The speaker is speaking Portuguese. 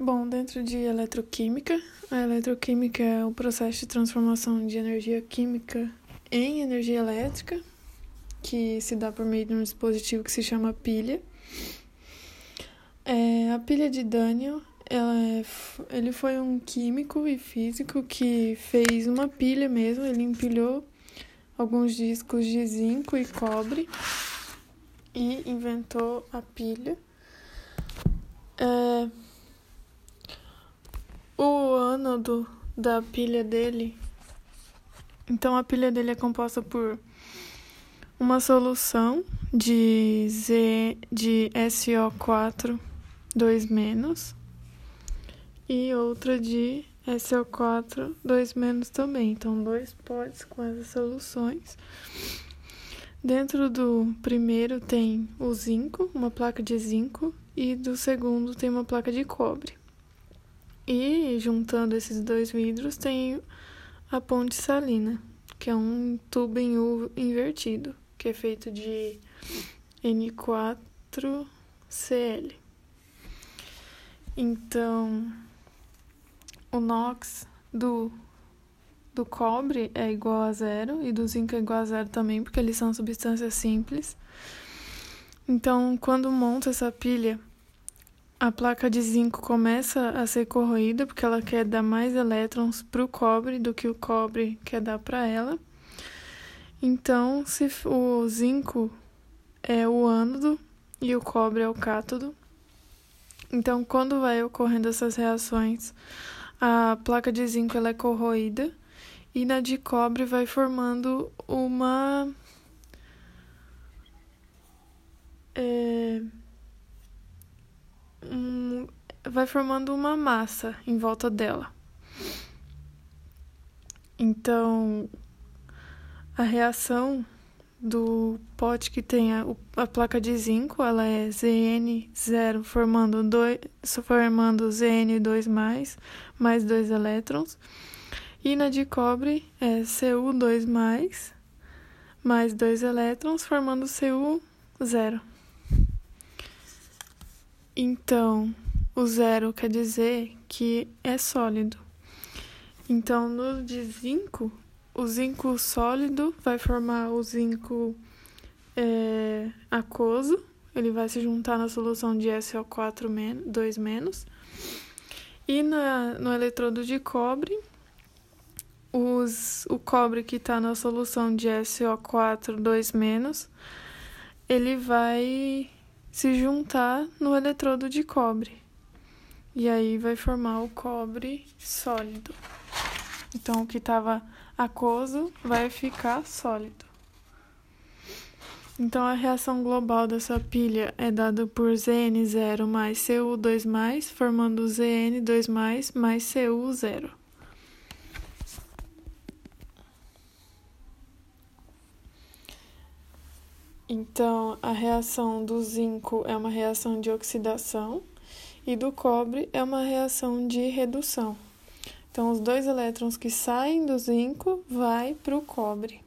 Bom, dentro de eletroquímica, a eletroquímica é o processo de transformação de energia química em energia elétrica, que se dá por meio de um dispositivo que se chama pilha. É, a pilha de Daniel, é, ele foi um químico e físico que fez uma pilha mesmo, ele empilhou alguns discos de zinco e cobre e inventou a pilha. É, o ânodo da pilha dele. Então a pilha dele é composta por uma solução de Z de SO4 2 menos e outra de SO4 2 menos também. Então dois potes com essas soluções. Dentro do primeiro tem o zinco, uma placa de zinco, e do segundo tem uma placa de cobre. E juntando esses dois vidros tem a ponte salina, que é um tubo em U invertido, que é feito de N4Cl. Então, o NOx do, do cobre é igual a zero e do zinco é igual a zero também, porque eles são substâncias simples. Então, quando monta essa pilha, a placa de zinco começa a ser corroída porque ela quer dar mais elétrons para o cobre do que o cobre quer dar para ela. Então, se o zinco é o ânodo e o cobre é o cátodo, então quando vai ocorrendo essas reações, a placa de zinco ela é corroída e na de cobre vai formando uma é, um, vai formando uma massa em volta dela. Então, a reação do pote que tem a, a, placa de zinco, ela é Zn0 formando, dois, formando Zn2+, mais, mais dois elétrons. E na de cobre é Cu2+, mais, mais dois elétrons, formando Cu0. Então, o zero quer dizer que é sólido. Então, no de zinco, o zinco sólido vai formar o zinco é, aquoso, ele vai se juntar na solução de SO4 2 menos. E na, no eletrodo de cobre, os, o cobre que está na solução de SO4 2 menos, ele vai se juntar no eletrodo de cobre. E aí vai formar o cobre sólido. Então, o que estava aquoso vai ficar sólido. Então, a reação global dessa pilha é dada por Zn0 mais Cu2+, formando Zn2+, mais Cu0. Então, a reação do zinco é uma reação de oxidação e do cobre é uma reação de redução. Então, os dois elétrons que saem do zinco vai para o cobre.